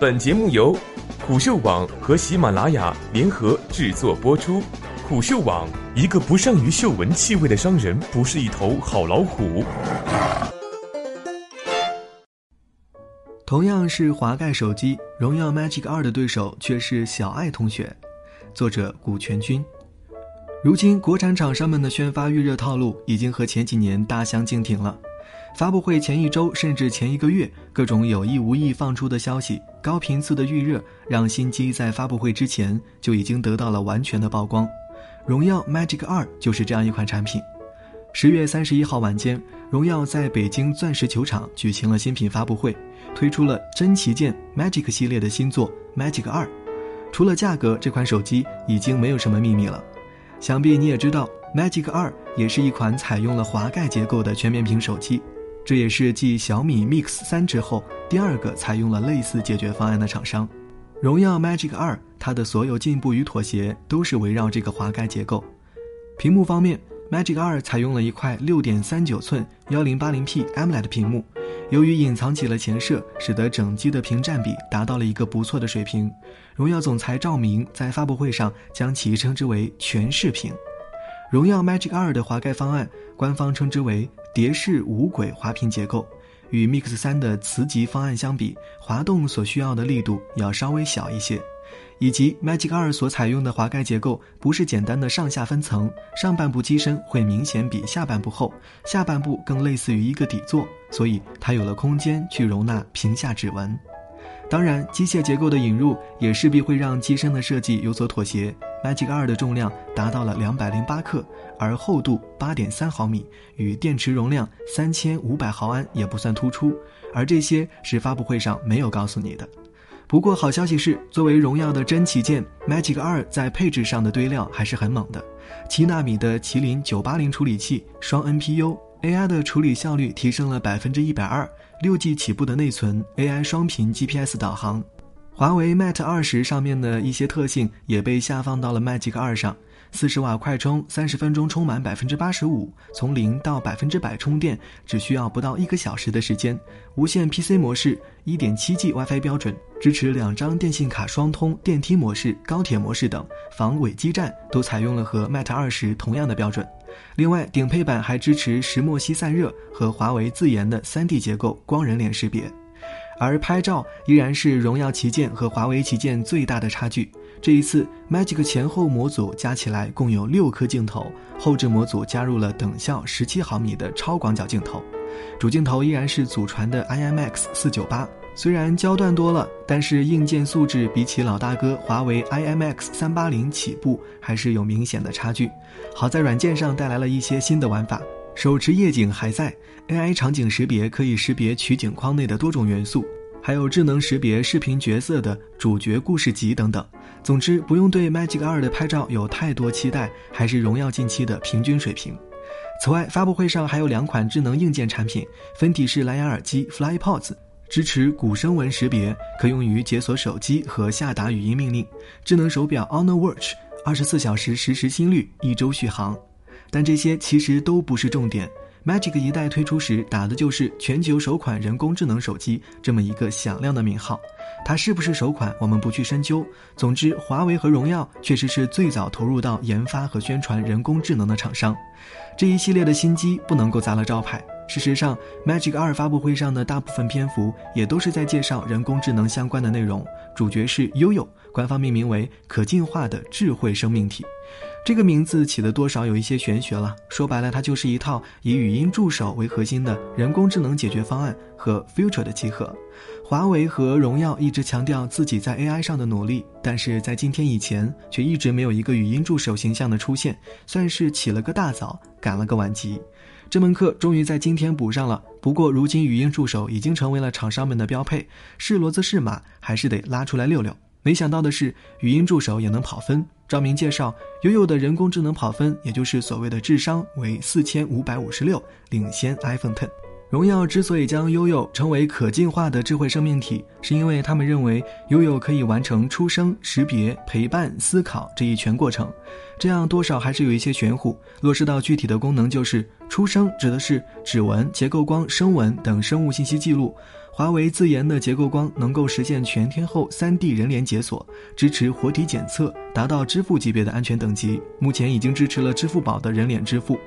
本节目由虎嗅网和喜马拉雅联合制作播出。虎嗅网：一个不善于嗅闻气味的商人，不是一头好老虎。同样是滑盖手机，荣耀 Magic 二的对手却是小爱同学。作者：古全军。如今，国产厂商们的宣发预热套路已经和前几年大相径庭了。发布会前一周甚至前一个月，各种有意无意放出的消息、高频次的预热，让新机在发布会之前就已经得到了完全的曝光。荣耀 Magic 二就是这样一款产品。十月三十一号晚间，荣耀在北京钻石球场举行了新品发布会，推出了真旗舰 Magic 系列的新作 Magic 二。除了价格，这款手机已经没有什么秘密了。想必你也知道，Magic 2也是一款采用了滑盖结构的全面屏手机，这也是继小米 Mix 3之后第二个采用了类似解决方案的厂商。荣耀 Magic 2它的所有进步与妥协都是围绕这个滑盖结构。屏幕方面，Magic 2采用了一块6.39寸 1080p AMOLED 屏幕。由于隐藏起了前摄，使得整机的屏占比达到了一个不错的水平。荣耀总裁赵明在发布会上将其称之为全视屏。荣耀 Magic 2的滑盖方案，官方称之为蝶式无轨滑屏结构，与 Mix 3的磁极方案相比，滑动所需要的力度要稍微小一些。以及 Magic 2所采用的滑盖结构不是简单的上下分层，上半部机身会明显比下半部厚，下半部更类似于一个底座，所以它有了空间去容纳屏下指纹。当然，机械结构的引入也势必会让机身的设计有所妥协。Magic 2的重量达到了两百零八克，而厚度八点三毫米，与电池容量三千五百毫安也不算突出，而这些是发布会上没有告诉你的。不过好消息是，作为荣耀的真旗舰，Magic 2在配置上的堆料还是很猛的。七纳米的麒麟九八零处理器，双 NPU AI 的处理效率提升了百分之一百二，六 G 起步的内存，AI 双频 GPS 导航。华为 Mate 二十上面的一些特性也被下放到了 Magic 2上。四十瓦快充，三十分钟充满百分之八十五，从零到百分之百充电只需要不到一个小时的时间。无线 PC 模式，一点七 G WiFi 标准，支持两张电信卡双通，电梯模式、高铁模式等，防伪基站都采用了和 Mate 二十同样的标准。另外，顶配版还支持石墨烯散热和华为自研的三 D 结构光人脸识别。而拍照依然是荣耀旗舰和华为旗舰最大的差距。这一次，Magic 前后模组加起来共有六颗镜头，后置模组加入了等效十七毫米的超广角镜头，主镜头依然是祖传的 IMX 四九八。虽然焦段多了，但是硬件素质比起老大哥华为 IMX 三八零起步还是有明显的差距。好在软件上带来了一些新的玩法，手持夜景还在，AI 场景识别可以识别取景框内的多种元素。还有智能识别视频角色的主角故事集等等。总之，不用对 Magic 2的拍照有太多期待，还是荣耀近期的平均水平。此外，发布会上还有两款智能硬件产品：分体式蓝牙耳机 FlyPods，支持古声纹识别，可用于解锁手机和下达语音命令；智能手表 Honor Watch，二十四小时实时心率，一周续航。但这些其实都不是重点。Magic 一代推出时打的就是全球首款人工智能手机这么一个响亮的名号，它是不是首款我们不去深究。总之，华为和荣耀确实是最早投入到研发和宣传人工智能的厂商，这一系列的新机不能够砸了招牌。事实上，Magic 2发布会上的大部分篇幅也都是在介绍人工智能相关的内容，主角是悠悠，官方命名为可进化的智慧生命体。这个名字起的多少有一些玄学了，说白了，它就是一套以语音助手为核心的人工智能解决方案和 Future 的集合。华为和荣耀一直强调自己在 AI 上的努力，但是在今天以前却一直没有一个语音助手形象的出现，算是起了个大早，赶了个晚集。这门课终于在今天补上了。不过如今语音助手已经成为了厂商们的标配，是骡子是马还是得拉出来溜溜。没想到的是，语音助手也能跑分。赵明介绍，悠悠的人工智能跑分，也就是所谓的智商为四千五百五十六，领先 iPhone Ten。荣耀之所以将悠悠称为可进化的智慧生命体，是因为他们认为悠悠可以完成出生、识别、陪伴、思考这一全过程。这样多少还是有一些玄乎。落实到具体的功能，就是出生指的是指纹、结构光、声纹等生物信息记录。华为自研的结构光能够实现全天候 3D 人脸解锁，支持活体检测，达到支付级别的安全等级。目前已经支持了支付宝的人脸支付。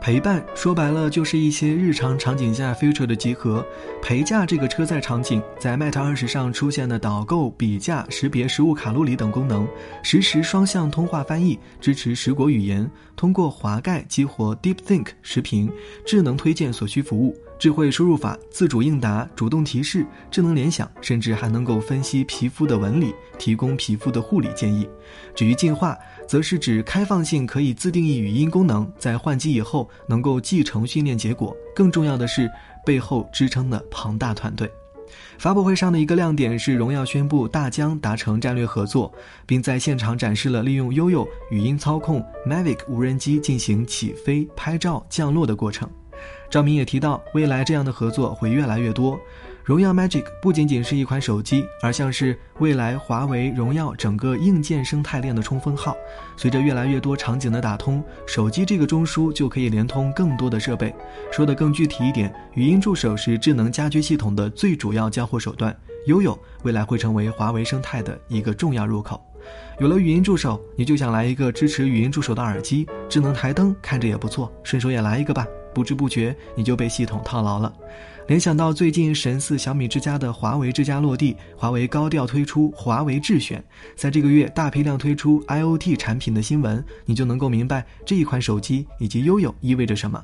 陪伴说白了就是一些日常场景下 future 的集合。陪驾这个车载场景，在 Mate 二十上出现的导购、比价、识别食物卡路里等功能，实时双向通话翻译，支持十国语言，通过滑盖激活 DeepThink 视频，智能推荐所需服务。智慧输入法、自主应答、主动提示、智能联想，甚至还能够分析皮肤的纹理，提供皮肤的护理建议。至于进化，则是指开放性可以自定义语音功能，在换机以后能够继承训练结果。更重要的是，背后支撑的庞大团队。发布会上的一个亮点是，荣耀宣布大疆达成战略合作，并在现场展示了利用悠悠语音操控 Mavic 无人机进行起飞、拍照、降落的过程。赵明也提到，未来这样的合作会越来越多。荣耀 Magic 不仅仅是一款手机，而像是未来华为、荣耀整个硬件生态链的冲锋号。随着越来越多场景的打通，手机这个中枢就可以连通更多的设备。说的更具体一点，语音助手是智能家居系统的最主要交互手段。悠悠未来会成为华为生态的一个重要入口。有了语音助手，你就想来一个支持语音助手的耳机，智能台灯看着也不错，顺手也来一个吧。不知不觉你就被系统套牢了。联想到最近神似小米之家的华为之家落地，华为高调推出华为智选，在这个月大批量推出 IOT 产品的新闻，你就能够明白这一款手机以及悠悠意味着什么。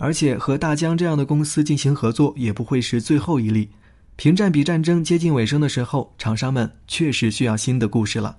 而且和大疆这样的公司进行合作也不会是最后一例。屏占比战争接近尾声的时候，厂商们确实需要新的故事了。